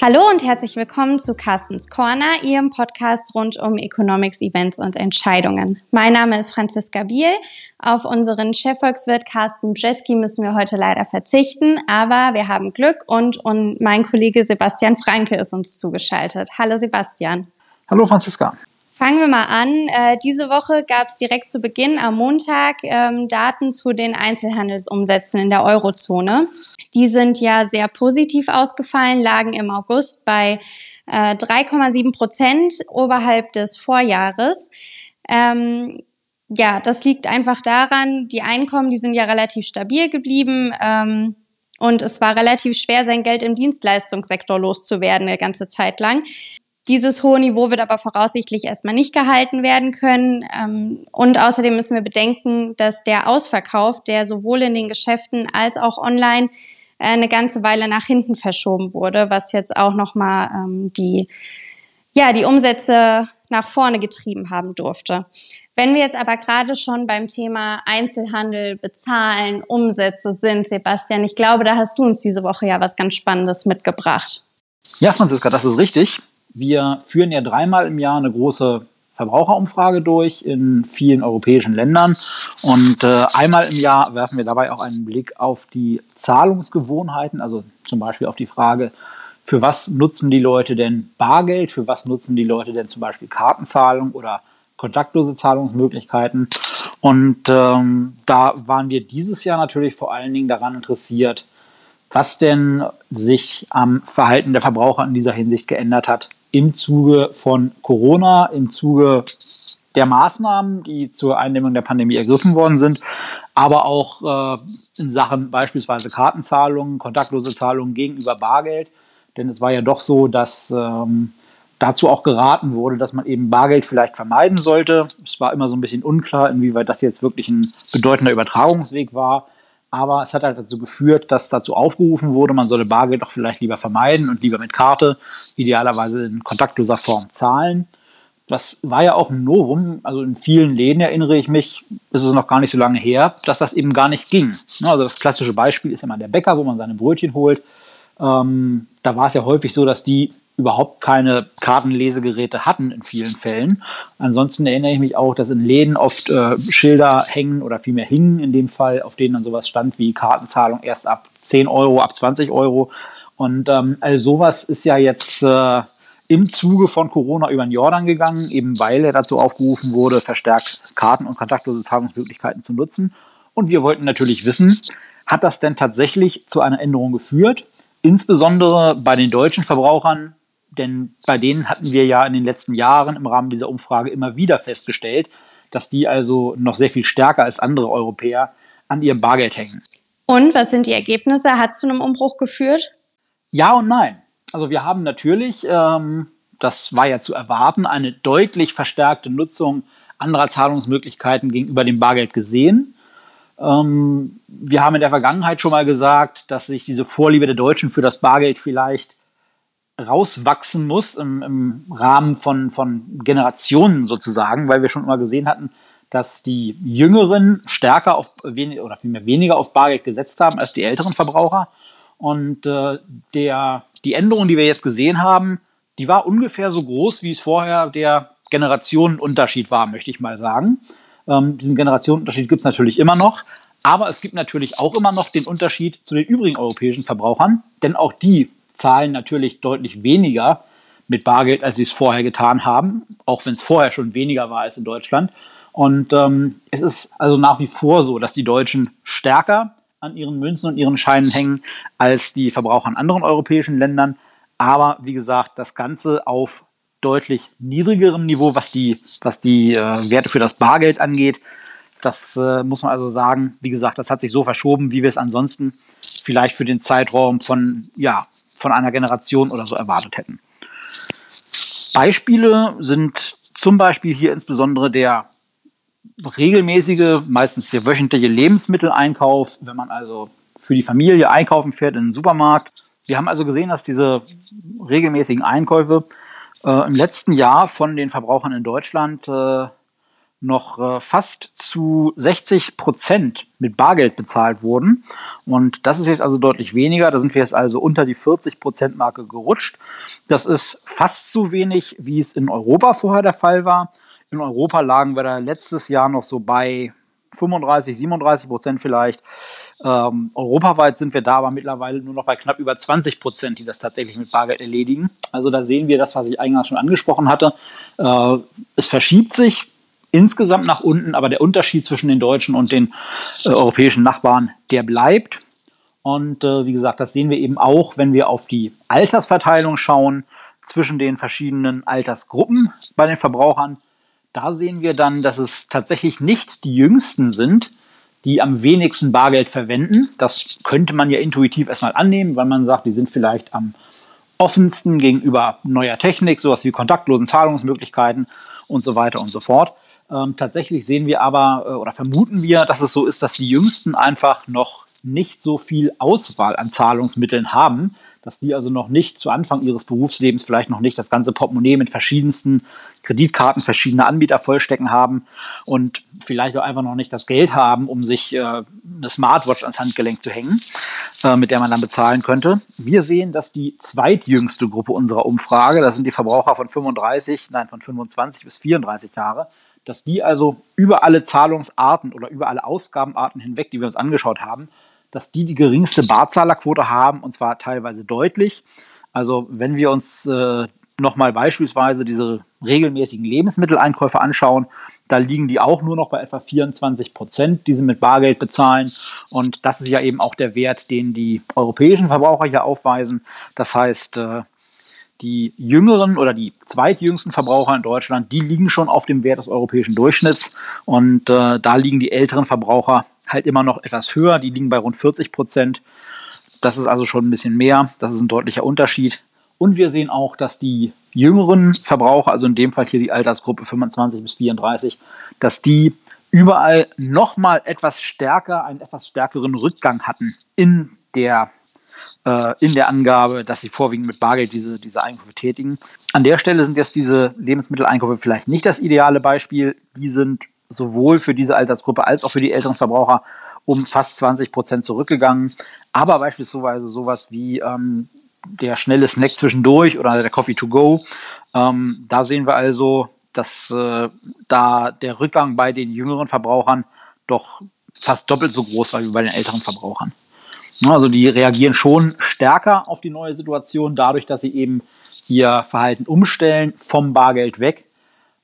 Hallo und herzlich willkommen zu Carstens Corner, Ihrem Podcast rund um Economics, Events und Entscheidungen. Mein Name ist Franziska Biel. Auf unseren Chefvolkswirt Carsten Bjeski müssen wir heute leider verzichten, aber wir haben Glück und, und mein Kollege Sebastian Franke ist uns zugeschaltet. Hallo Sebastian. Hallo Franziska. Fangen wir mal an. Äh, diese Woche gab es direkt zu Beginn am Montag ähm, Daten zu den Einzelhandelsumsätzen in der Eurozone. Die sind ja sehr positiv ausgefallen, lagen im August bei äh, 3,7 Prozent oberhalb des Vorjahres. Ähm, ja, das liegt einfach daran, die Einkommen, die sind ja relativ stabil geblieben. Ähm, und es war relativ schwer, sein Geld im Dienstleistungssektor loszuwerden, eine ganze Zeit lang. Dieses hohe Niveau wird aber voraussichtlich erstmal nicht gehalten werden können. Ähm, und außerdem müssen wir bedenken, dass der Ausverkauf, der sowohl in den Geschäften als auch online äh, eine ganze Weile nach hinten verschoben wurde, was jetzt auch nochmal ähm, die, ja, die Umsätze nach vorne getrieben haben durfte. Wenn wir jetzt aber gerade schon beim Thema Einzelhandel, Bezahlen, Umsätze sind, Sebastian, ich glaube, da hast du uns diese Woche ja was ganz Spannendes mitgebracht. Ja, Franziska, das ist richtig. Wir führen ja dreimal im Jahr eine große Verbraucherumfrage durch in vielen europäischen Ländern. Und äh, einmal im Jahr werfen wir dabei auch einen Blick auf die Zahlungsgewohnheiten, also zum Beispiel auf die Frage, für was nutzen die Leute denn Bargeld, für was nutzen die Leute denn zum Beispiel Kartenzahlung oder kontaktlose Zahlungsmöglichkeiten. Und ähm, da waren wir dieses Jahr natürlich vor allen Dingen daran interessiert, was denn sich am Verhalten der Verbraucher in dieser Hinsicht geändert hat im Zuge von Corona, im Zuge der Maßnahmen, die zur Eindämmung der Pandemie ergriffen worden sind, aber auch äh, in Sachen beispielsweise Kartenzahlungen, kontaktlose Zahlungen gegenüber Bargeld. Denn es war ja doch so, dass ähm, dazu auch geraten wurde, dass man eben Bargeld vielleicht vermeiden sollte. Es war immer so ein bisschen unklar, inwieweit das jetzt wirklich ein bedeutender Übertragungsweg war. Aber es hat halt dazu geführt, dass dazu aufgerufen wurde, man solle Bargeld doch vielleicht lieber vermeiden und lieber mit Karte, idealerweise in kontaktloser Form zahlen. Das war ja auch ein Novum. Also in vielen Läden erinnere ich mich, ist es noch gar nicht so lange her, dass das eben gar nicht ging. Also das klassische Beispiel ist immer der Bäcker, wo man seine Brötchen holt. Ähm, da war es ja häufig so, dass die überhaupt keine Kartenlesegeräte hatten in vielen Fällen. Ansonsten erinnere ich mich auch, dass in Läden oft äh, Schilder hängen oder vielmehr hingen in dem Fall, auf denen dann sowas stand wie Kartenzahlung erst ab 10 Euro, ab 20 Euro. Und ähm, all sowas ist ja jetzt äh, im Zuge von Corona über den Jordan gegangen, eben weil er dazu aufgerufen wurde, verstärkt Karten- und kontaktlose Zahlungsmöglichkeiten zu nutzen. Und wir wollten natürlich wissen, hat das denn tatsächlich zu einer Änderung geführt? Insbesondere bei den deutschen Verbrauchern denn bei denen hatten wir ja in den letzten Jahren im Rahmen dieser Umfrage immer wieder festgestellt, dass die also noch sehr viel stärker als andere Europäer an ihrem Bargeld hängen. Und was sind die Ergebnisse? Hat es zu einem Umbruch geführt? Ja und nein. Also wir haben natürlich, ähm, das war ja zu erwarten, eine deutlich verstärkte Nutzung anderer Zahlungsmöglichkeiten gegenüber dem Bargeld gesehen. Ähm, wir haben in der Vergangenheit schon mal gesagt, dass sich diese Vorliebe der Deutschen für das Bargeld vielleicht rauswachsen muss im, im Rahmen von, von Generationen sozusagen, weil wir schon immer gesehen hatten, dass die Jüngeren stärker auf wenig, oder vielmehr weniger auf Bargeld gesetzt haben als die älteren Verbraucher. Und äh, der, die Änderung, die wir jetzt gesehen haben, die war ungefähr so groß, wie es vorher der Generationenunterschied war, möchte ich mal sagen. Ähm, diesen Generationenunterschied gibt es natürlich immer noch, aber es gibt natürlich auch immer noch den Unterschied zu den übrigen europäischen Verbrauchern, denn auch die zahlen natürlich deutlich weniger mit Bargeld, als sie es vorher getan haben, auch wenn es vorher schon weniger war als in Deutschland. Und ähm, es ist also nach wie vor so, dass die Deutschen stärker an ihren Münzen und ihren Scheinen hängen als die Verbraucher in anderen europäischen Ländern. Aber wie gesagt, das Ganze auf deutlich niedrigerem Niveau, was die, was die äh, Werte für das Bargeld angeht. Das äh, muss man also sagen. Wie gesagt, das hat sich so verschoben, wie wir es ansonsten vielleicht für den Zeitraum von ja, von einer Generation oder so erwartet hätten. Beispiele sind zum Beispiel hier insbesondere der regelmäßige, meistens der wöchentliche Lebensmitteleinkauf, wenn man also für die Familie einkaufen fährt in den Supermarkt. Wir haben also gesehen, dass diese regelmäßigen Einkäufe äh, im letzten Jahr von den Verbrauchern in Deutschland äh, noch äh, fast zu 60 Prozent mit Bargeld bezahlt wurden. Und das ist jetzt also deutlich weniger. Da sind wir jetzt also unter die 40 Prozent Marke gerutscht. Das ist fast so wenig, wie es in Europa vorher der Fall war. In Europa lagen wir da letztes Jahr noch so bei 35, 37 Prozent vielleicht. Ähm, europaweit sind wir da aber mittlerweile nur noch bei knapp über 20 Prozent, die das tatsächlich mit Bargeld erledigen. Also da sehen wir das, was ich eingangs schon angesprochen hatte. Äh, es verschiebt sich insgesamt nach unten, aber der Unterschied zwischen den deutschen und den äh, europäischen Nachbarn, der bleibt. Und äh, wie gesagt, das sehen wir eben auch, wenn wir auf die Altersverteilung schauen zwischen den verschiedenen Altersgruppen bei den Verbrauchern. Da sehen wir dann, dass es tatsächlich nicht die Jüngsten sind, die am wenigsten Bargeld verwenden. Das könnte man ja intuitiv erstmal annehmen, weil man sagt, die sind vielleicht am offensten gegenüber neuer Technik, sowas wie kontaktlosen Zahlungsmöglichkeiten und so weiter und so fort. Ähm, tatsächlich sehen wir aber äh, oder vermuten wir, dass es so ist, dass die Jüngsten einfach noch nicht so viel Auswahl an Zahlungsmitteln haben, dass die also noch nicht zu Anfang ihres Berufslebens vielleicht noch nicht das ganze Portemonnaie mit verschiedensten Kreditkarten verschiedener Anbieter vollstecken haben und vielleicht auch einfach noch nicht das Geld haben, um sich äh, eine Smartwatch ans Handgelenk zu hängen, äh, mit der man dann bezahlen könnte. Wir sehen, dass die zweitjüngste Gruppe unserer Umfrage, das sind die Verbraucher von 35, nein, von 25 bis 34 Jahre, dass die also über alle Zahlungsarten oder über alle Ausgabenarten hinweg, die wir uns angeschaut haben, dass die die geringste Barzahlerquote haben und zwar teilweise deutlich. Also wenn wir uns äh, nochmal beispielsweise diese regelmäßigen Lebensmitteleinkäufe anschauen, da liegen die auch nur noch bei etwa 24 Prozent, die sie mit Bargeld bezahlen. Und das ist ja eben auch der Wert, den die europäischen Verbraucher hier aufweisen. Das heißt, äh, die jüngeren oder die zweitjüngsten Verbraucher in Deutschland, die liegen schon auf dem Wert des europäischen Durchschnitts. Und äh, da liegen die älteren Verbraucher halt immer noch etwas höher. Die liegen bei rund 40 Prozent. Das ist also schon ein bisschen mehr. Das ist ein deutlicher Unterschied. Und wir sehen auch, dass die jüngeren Verbraucher, also in dem Fall hier die Altersgruppe 25 bis 34, dass die überall nochmal etwas stärker, einen etwas stärkeren Rückgang hatten in der äh, in der Angabe, dass sie vorwiegend mit Bargeld diese, diese Einkäufe tätigen. An der Stelle sind jetzt diese Lebensmitteleinkäufe vielleicht nicht das ideale Beispiel. Die sind sowohl für diese Altersgruppe als auch für die älteren Verbraucher um fast 20 Prozent zurückgegangen. Aber beispielsweise sowas wie ähm, der schnelle Snack zwischendurch oder der Coffee to go, ähm, da sehen wir also, dass äh, da der Rückgang bei den jüngeren Verbrauchern doch fast doppelt so groß war wie bei den älteren Verbrauchern. Also die reagieren schon stärker auf die neue Situation, dadurch, dass sie eben ihr Verhalten umstellen vom Bargeld weg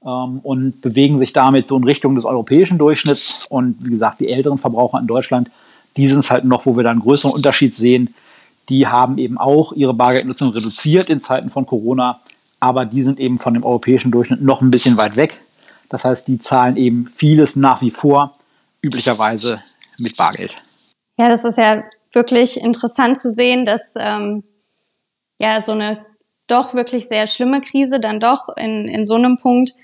ähm, und bewegen sich damit so in Richtung des europäischen Durchschnitts. Und wie gesagt, die älteren Verbraucher in Deutschland, die sind es halt noch, wo wir da einen größeren Unterschied sehen. Die haben eben auch ihre Bargeldnutzung reduziert in Zeiten von Corona, aber die sind eben von dem europäischen Durchschnitt noch ein bisschen weit weg. Das heißt, die zahlen eben vieles nach wie vor üblicherweise mit Bargeld. Ja, das ist ja wirklich interessant zu sehen, dass ähm, ja so eine doch wirklich sehr schlimme Krise dann doch in, in so einem Punkt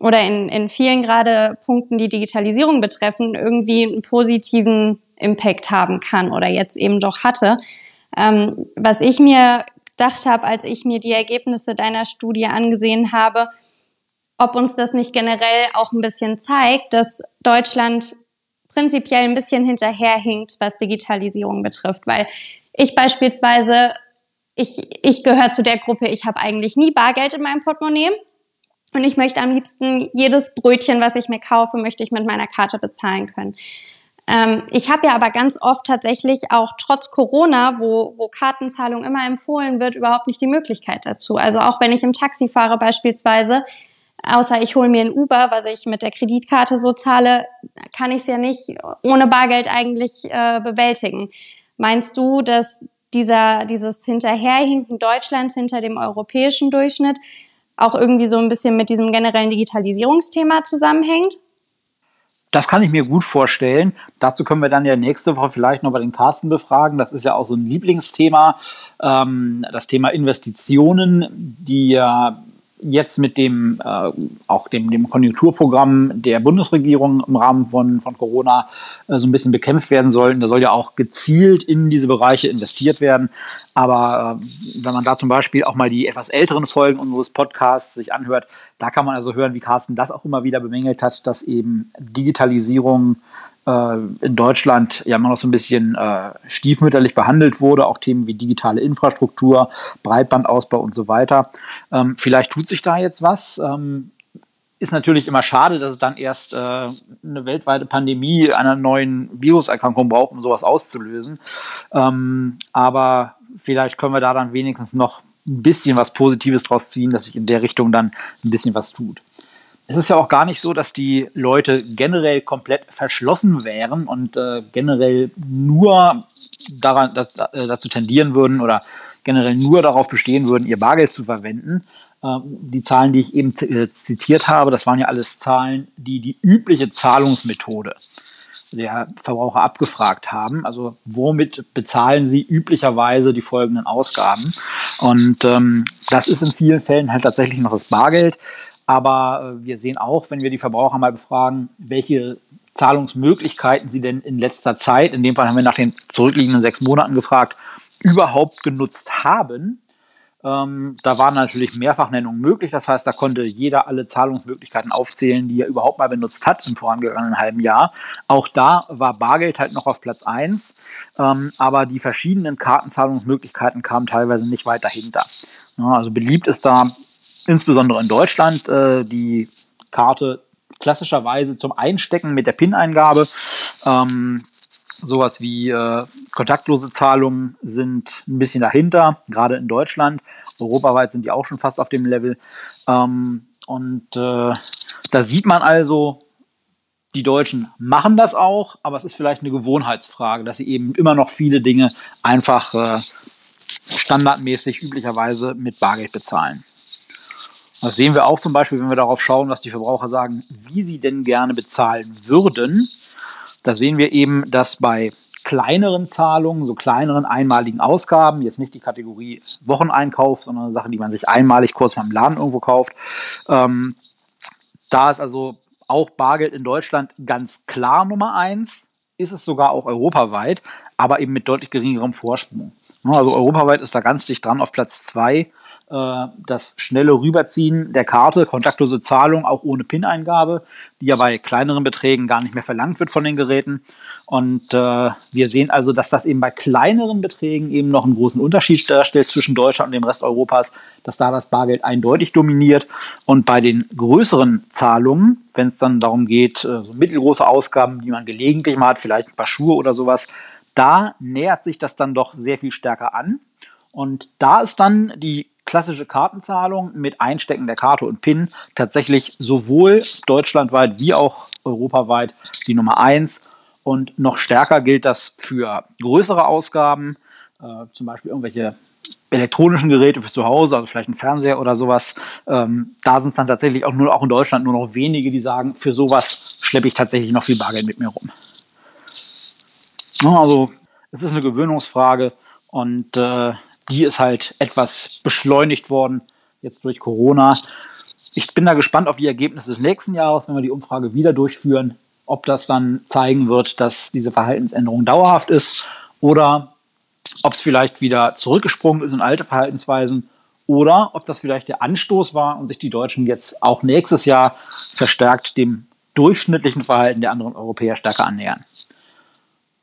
oder in, in vielen gerade Punkten, die Digitalisierung betreffen, irgendwie einen positiven Impact haben kann oder jetzt eben doch hatte. Ähm, was ich mir gedacht habe, als ich mir die Ergebnisse deiner Studie angesehen habe, ob uns das nicht generell auch ein bisschen zeigt, dass Deutschland prinzipiell ein bisschen hinterherhinkt, was Digitalisierung betrifft, weil ich beispielsweise, ich, ich gehöre zu der Gruppe, ich habe eigentlich nie Bargeld in meinem Portemonnaie und ich möchte am liebsten jedes Brötchen, was ich mir kaufe, möchte ich mit meiner Karte bezahlen können. Ähm, ich habe ja aber ganz oft tatsächlich auch trotz Corona, wo, wo Kartenzahlung immer empfohlen wird, überhaupt nicht die Möglichkeit dazu. Also auch wenn ich im Taxi fahre beispielsweise, außer ich hole mir ein Uber, was ich mit der Kreditkarte so zahle, kann ich es ja nicht ohne Bargeld eigentlich äh, bewältigen. Meinst du, dass dieser, dieses Hinterherhinken Deutschlands hinter dem europäischen Durchschnitt auch irgendwie so ein bisschen mit diesem generellen Digitalisierungsthema zusammenhängt? Das kann ich mir gut vorstellen. Dazu können wir dann ja nächste Woche vielleicht noch bei den Carsten befragen. Das ist ja auch so ein Lieblingsthema. Ähm, das Thema Investitionen, die ja jetzt mit dem äh, auch dem, dem Konjunkturprogramm der Bundesregierung im Rahmen von, von Corona äh, so ein bisschen bekämpft werden sollen. Da soll ja auch gezielt in diese Bereiche investiert werden. Aber äh, wenn man da zum Beispiel auch mal die etwas älteren Folgen unseres Podcasts sich anhört, da kann man also hören, wie Carsten das auch immer wieder bemängelt hat, dass eben Digitalisierung in Deutschland ja immer noch so ein bisschen äh, stiefmütterlich behandelt wurde, auch Themen wie digitale Infrastruktur, Breitbandausbau und so weiter. Ähm, vielleicht tut sich da jetzt was. Ähm, ist natürlich immer schade, dass es dann erst äh, eine weltweite Pandemie einer neuen Viruserkrankung braucht, um sowas auszulösen. Ähm, aber vielleicht können wir da dann wenigstens noch ein bisschen was Positives draus ziehen, dass sich in der Richtung dann ein bisschen was tut es ist ja auch gar nicht so, dass die Leute generell komplett verschlossen wären und äh, generell nur daran, das, äh, dazu tendieren würden oder generell nur darauf bestehen würden, ihr Bargeld zu verwenden. Ähm, die Zahlen, die ich eben äh, zitiert habe, das waren ja alles Zahlen, die die übliche Zahlungsmethode der Verbraucher abgefragt haben. Also womit bezahlen sie üblicherweise die folgenden Ausgaben? Und ähm, das ist in vielen Fällen halt tatsächlich noch das Bargeld. Aber äh, wir sehen auch, wenn wir die Verbraucher mal befragen, welche Zahlungsmöglichkeiten sie denn in letzter Zeit, in dem Fall haben wir nach den zurückliegenden sechs Monaten gefragt, überhaupt genutzt haben. Ähm, da waren natürlich Mehrfachnennungen möglich. Das heißt, da konnte jeder alle Zahlungsmöglichkeiten aufzählen, die er überhaupt mal benutzt hat im vorangegangenen halben Jahr. Auch da war Bargeld halt noch auf Platz eins, ähm, aber die verschiedenen Kartenzahlungsmöglichkeiten kamen teilweise nicht weit dahinter. Ja, also beliebt ist da insbesondere in Deutschland äh, die Karte klassischerweise zum Einstecken mit der PIN-Eingabe. Ähm, sowas wie äh, kontaktlose Zahlungen sind ein bisschen dahinter, gerade in Deutschland. Europaweit sind die auch schon fast auf dem Level. Ähm, und äh, da sieht man also, die Deutschen machen das auch, aber es ist vielleicht eine Gewohnheitsfrage, dass sie eben immer noch viele Dinge einfach äh, standardmäßig üblicherweise mit Bargeld bezahlen. Das sehen wir auch zum Beispiel, wenn wir darauf schauen, was die Verbraucher sagen, wie sie denn gerne bezahlen würden. Da sehen wir eben, dass bei kleineren Zahlungen, so kleineren einmaligen Ausgaben, jetzt nicht die Kategorie Wocheneinkauf, sondern Sachen, die man sich einmalig kurz beim Laden irgendwo kauft, ähm, da ist also auch Bargeld in Deutschland ganz klar Nummer eins, ist es sogar auch europaweit, aber eben mit deutlich geringerem Vorsprung. Also europaweit ist da ganz dicht dran auf Platz zwei das schnelle Rüberziehen der Karte, kontaktlose Zahlung, auch ohne PIN-Eingabe, die ja bei kleineren Beträgen gar nicht mehr verlangt wird von den Geräten. Und äh, wir sehen also, dass das eben bei kleineren Beträgen eben noch einen großen Unterschied darstellt zwischen Deutschland und dem Rest Europas, dass da das Bargeld eindeutig dominiert. Und bei den größeren Zahlungen, wenn es dann darum geht, äh, so mittelgroße Ausgaben, die man gelegentlich mal hat, vielleicht ein paar Schuhe oder sowas, da nähert sich das dann doch sehr viel stärker an. Und da ist dann die klassische Kartenzahlung mit Einstecken der Karte und PIN tatsächlich sowohl deutschlandweit wie auch europaweit die Nummer eins. Und noch stärker gilt das für größere Ausgaben, äh, zum Beispiel irgendwelche elektronischen Geräte für zu Hause, also vielleicht ein Fernseher oder sowas. Ähm, da sind es dann tatsächlich auch nur auch in Deutschland nur noch wenige, die sagen, für sowas schleppe ich tatsächlich noch viel Bargeld mit mir rum. Also es ist eine Gewöhnungsfrage und äh, die ist halt etwas beschleunigt worden jetzt durch Corona. Ich bin da gespannt auf die Ergebnisse des nächsten Jahres, wenn wir die Umfrage wieder durchführen, ob das dann zeigen wird, dass diese Verhaltensänderung dauerhaft ist oder ob es vielleicht wieder zurückgesprungen ist in alte Verhaltensweisen oder ob das vielleicht der Anstoß war und sich die Deutschen jetzt auch nächstes Jahr verstärkt dem durchschnittlichen Verhalten der anderen Europäer stärker annähern.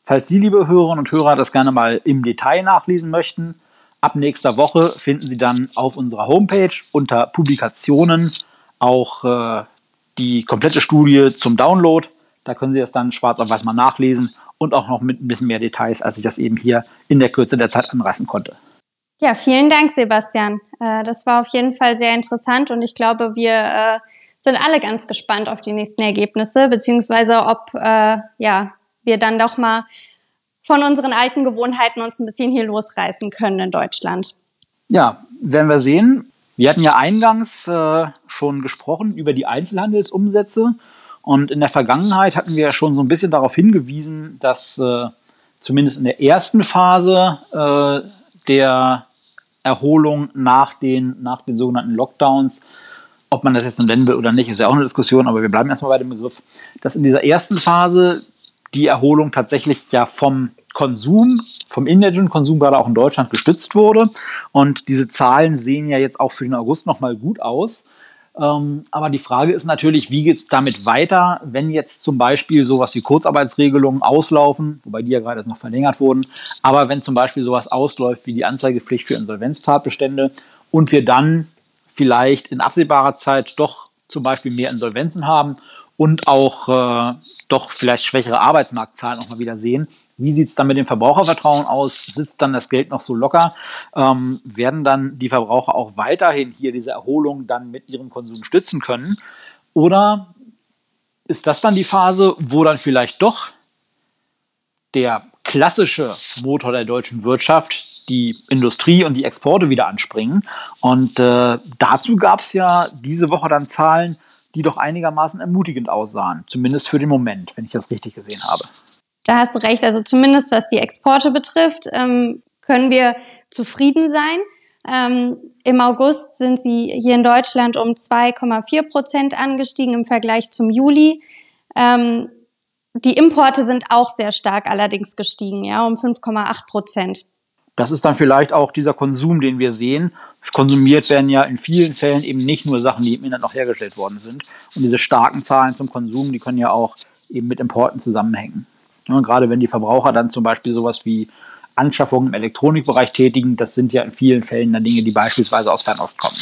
Falls Sie, liebe Hörerinnen und Hörer, das gerne mal im Detail nachlesen möchten, Ab nächster Woche finden Sie dann auf unserer Homepage unter Publikationen auch äh, die komplette Studie zum Download. Da können Sie es dann schwarz auf weiß mal nachlesen und auch noch mit ein bisschen mehr Details, als ich das eben hier in der Kürze der Zeit anreißen konnte. Ja, vielen Dank, Sebastian. Äh, das war auf jeden Fall sehr interessant und ich glaube, wir äh, sind alle ganz gespannt auf die nächsten Ergebnisse, beziehungsweise ob äh, ja, wir dann doch mal von unseren alten Gewohnheiten uns ein bisschen hier losreißen können in Deutschland. Ja, werden wir sehen. Wir hatten ja eingangs äh, schon gesprochen über die Einzelhandelsumsätze und in der Vergangenheit hatten wir ja schon so ein bisschen darauf hingewiesen, dass äh, zumindest in der ersten Phase äh, der Erholung nach den, nach den sogenannten Lockdowns ob man das jetzt nennen will oder nicht, ist ja auch eine Diskussion, aber wir bleiben erstmal bei dem Begriff, dass in dieser ersten Phase die Erholung tatsächlich ja vom Konsum, vom inländischen Konsum gerade auch in Deutschland gestützt wurde. Und diese Zahlen sehen ja jetzt auch für den August nochmal gut aus. Ähm, aber die Frage ist natürlich, wie geht es damit weiter, wenn jetzt zum Beispiel sowas wie Kurzarbeitsregelungen auslaufen, wobei die ja gerade noch verlängert wurden, aber wenn zum Beispiel sowas ausläuft wie die Anzeigepflicht für Insolvenztatbestände und wir dann vielleicht in absehbarer Zeit doch zum Beispiel mehr Insolvenzen haben und auch äh, doch vielleicht schwächere Arbeitsmarktzahlen auch mal wieder sehen, wie sieht es dann mit dem Verbrauchervertrauen aus? Sitzt dann das Geld noch so locker? Ähm, werden dann die Verbraucher auch weiterhin hier diese Erholung dann mit ihrem Konsum stützen können? Oder ist das dann die Phase, wo dann vielleicht doch der klassische Motor der deutschen Wirtschaft, die Industrie und die Exporte wieder anspringen? Und äh, dazu gab es ja diese Woche dann Zahlen, die doch einigermaßen ermutigend aussahen, zumindest für den Moment, wenn ich das richtig gesehen habe. Da hast du recht. Also zumindest was die Exporte betrifft, ähm, können wir zufrieden sein. Ähm, Im August sind sie hier in Deutschland um 2,4 Prozent angestiegen im Vergleich zum Juli. Ähm, die Importe sind auch sehr stark allerdings gestiegen, ja, um 5,8 Prozent. Das ist dann vielleicht auch dieser Konsum, den wir sehen. Konsumiert werden ja in vielen Fällen eben nicht nur Sachen, die im Internet noch hergestellt worden sind. Und diese starken Zahlen zum Konsum, die können ja auch eben mit Importen zusammenhängen. Ne, gerade wenn die Verbraucher dann zum Beispiel sowas wie Anschaffungen im Elektronikbereich tätigen, das sind ja in vielen Fällen dann Dinge, die beispielsweise aus Fernost kommen.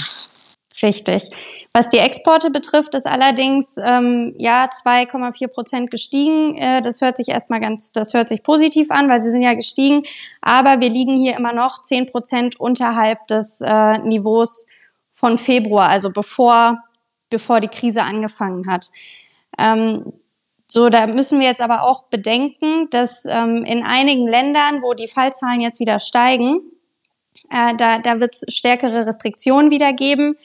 Richtig. Was die Exporte betrifft, ist allerdings ähm, ja 2,4 Prozent gestiegen. Äh, das hört sich erstmal ganz, das hört sich positiv an, weil sie sind ja gestiegen. Aber wir liegen hier immer noch 10 Prozent unterhalb des äh, Niveaus von Februar, also bevor, bevor die Krise angefangen hat. Ähm, so, da müssen wir jetzt aber auch bedenken, dass ähm, in einigen Ländern, wo die Fallzahlen jetzt wieder steigen, äh, da, da wird es stärkere Restriktionen wieder geben.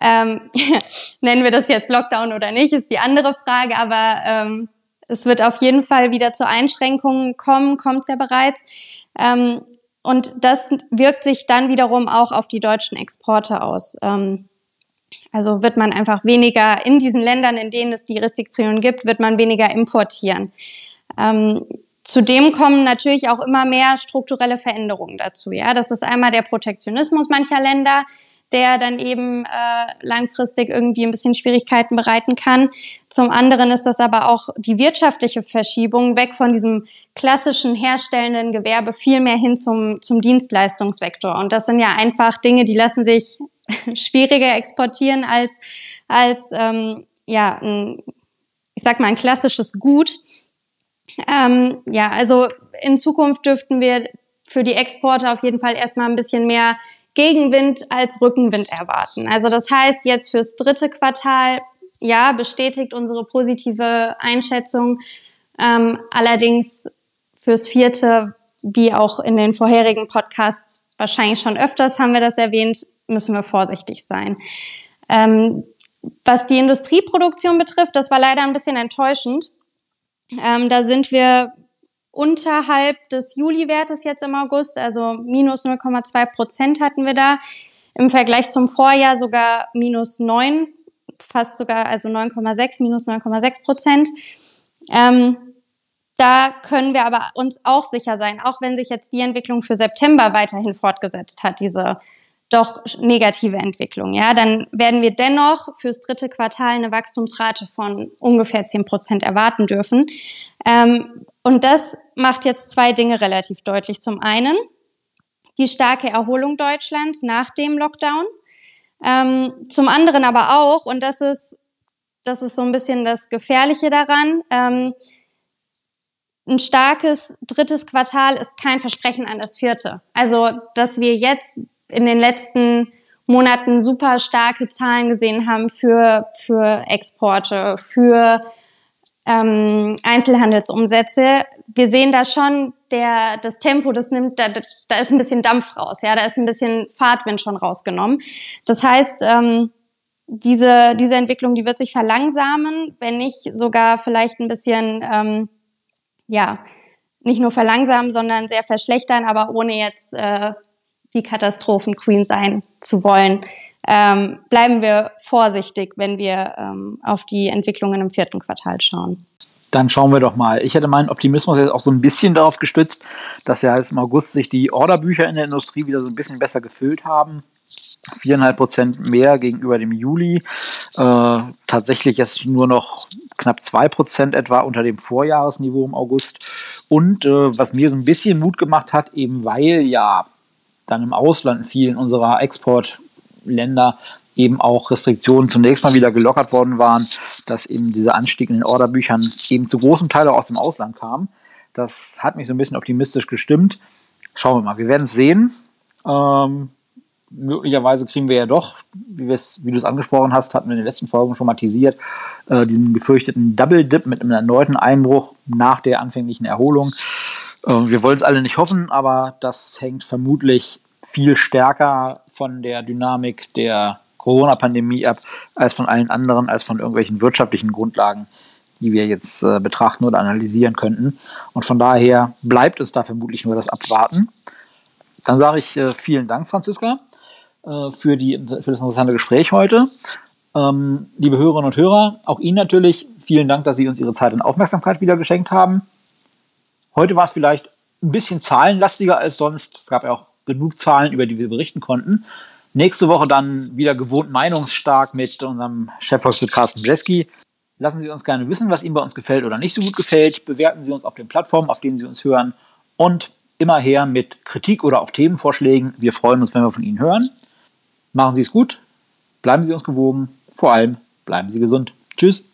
Ähm, nennen wir das jetzt Lockdown oder nicht, ist die andere Frage, aber ähm, es wird auf jeden Fall wieder zu Einschränkungen kommen, kommt es ja bereits. Ähm, und das wirkt sich dann wiederum auch auf die deutschen Exporte aus. Ähm, also wird man einfach weniger in diesen Ländern, in denen es die Restriktionen gibt, wird man weniger importieren. Ähm, Zudem kommen natürlich auch immer mehr strukturelle Veränderungen dazu. Ja, das ist einmal der Protektionismus mancher Länder, der dann eben äh, langfristig irgendwie ein bisschen Schwierigkeiten bereiten kann. Zum anderen ist das aber auch die wirtschaftliche Verschiebung weg von diesem klassischen herstellenden Gewerbe viel mehr hin zum, zum Dienstleistungssektor. Und das sind ja einfach Dinge, die lassen sich schwieriger exportieren als, als ähm, ja, ein, ich sag mal, ein klassisches Gut. Ähm, ja, also in Zukunft dürften wir für die Exporte auf jeden Fall erstmal ein bisschen mehr Gegenwind als Rückenwind erwarten. Also das heißt, jetzt fürs dritte Quartal, ja, bestätigt unsere positive Einschätzung. Ähm, allerdings fürs vierte, wie auch in den vorherigen Podcasts wahrscheinlich schon öfters haben wir das erwähnt, müssen wir vorsichtig sein. Ähm, was die Industrieproduktion betrifft, das war leider ein bisschen enttäuschend. Ähm, da sind wir unterhalb des Juli-Wertes jetzt im August, also minus 0,2 Prozent hatten wir da. Im Vergleich zum Vorjahr sogar minus 9, fast sogar, also 9,6, minus 9,6 Prozent. Ähm, da können wir aber uns auch sicher sein, auch wenn sich jetzt die Entwicklung für September weiterhin fortgesetzt hat, diese doch negative Entwicklung. Ja, dann werden wir dennoch fürs dritte Quartal eine Wachstumsrate von ungefähr 10 Prozent erwarten dürfen. Ähm, und das macht jetzt zwei Dinge relativ deutlich. Zum einen die starke Erholung Deutschlands nach dem Lockdown. Ähm, zum anderen aber auch, und das ist, das ist so ein bisschen das Gefährliche daran, ähm, ein starkes drittes Quartal ist kein Versprechen an das vierte. Also, dass wir jetzt in den letzten Monaten super starke Zahlen gesehen haben für, für Exporte, für ähm, Einzelhandelsumsätze. Wir sehen da schon, der, das Tempo, das nimmt, da, da ist ein bisschen Dampf raus, ja, da ist ein bisschen Fahrtwind schon rausgenommen. Das heißt, ähm, diese, diese Entwicklung, die wird sich verlangsamen, wenn nicht sogar vielleicht ein bisschen, ähm, ja, nicht nur verlangsamen, sondern sehr verschlechtern, aber ohne jetzt äh, die Katastrophen-Queen sein zu wollen. ähm, bleiben wir vorsichtig, wenn wir ähm, auf die Entwicklungen im vierten Quartal schauen. Dann schauen wir doch mal. Ich hätte meinen Optimismus jetzt auch so ein bisschen darauf gestützt, dass ja jetzt im August sich die Orderbücher in der Industrie wieder so ein bisschen besser gefüllt haben. Viereinhalb Prozent mehr gegenüber dem Juli. Äh, tatsächlich jetzt nur noch knapp zwei Prozent etwa unter dem Vorjahresniveau im August. Und äh, was mir so ein bisschen Mut gemacht hat, eben weil ja dann im Ausland vielen unserer Exportländer eben auch Restriktionen zunächst mal wieder gelockert worden waren, dass eben dieser Anstieg in den Orderbüchern eben zu großem Teil auch aus dem Ausland kam. Das hat mich so ein bisschen optimistisch gestimmt. Schauen wir mal, wir werden es sehen. Ähm, möglicherweise kriegen wir ja doch, wie, wie du es angesprochen hast, hatten wir in den letzten Folgen schon mal teasiert, äh, diesen gefürchteten Double Dip mit einem erneuten Einbruch nach der anfänglichen Erholung. Äh, wir wollen es alle nicht hoffen, aber das hängt vermutlich viel stärker von der Dynamik der Corona-Pandemie ab, als von allen anderen, als von irgendwelchen wirtschaftlichen Grundlagen, die wir jetzt äh, betrachten oder analysieren könnten. Und von daher bleibt es da vermutlich nur das Abwarten. Dann sage ich äh, vielen Dank, Franziska. Äh, für, die, für das interessante Gespräch heute. Ähm, liebe Hörerinnen und Hörer, auch Ihnen natürlich vielen Dank, dass Sie uns Ihre Zeit und Aufmerksamkeit wieder geschenkt haben. Heute war es vielleicht ein bisschen zahlenlastiger als sonst. Es gab ja auch genug Zahlen, über die wir berichten konnten. Nächste Woche dann wieder gewohnt meinungsstark mit unserem Chefvolkswirt Carsten Bjeski. Lassen Sie uns gerne wissen, was Ihnen bei uns gefällt oder nicht so gut gefällt. Bewerten Sie uns auf den Plattformen, auf denen Sie uns hören. Und immer her mit Kritik oder auch Themenvorschlägen. Wir freuen uns, wenn wir von Ihnen hören. Machen Sie es gut, bleiben Sie uns gewogen, vor allem bleiben Sie gesund. Tschüss.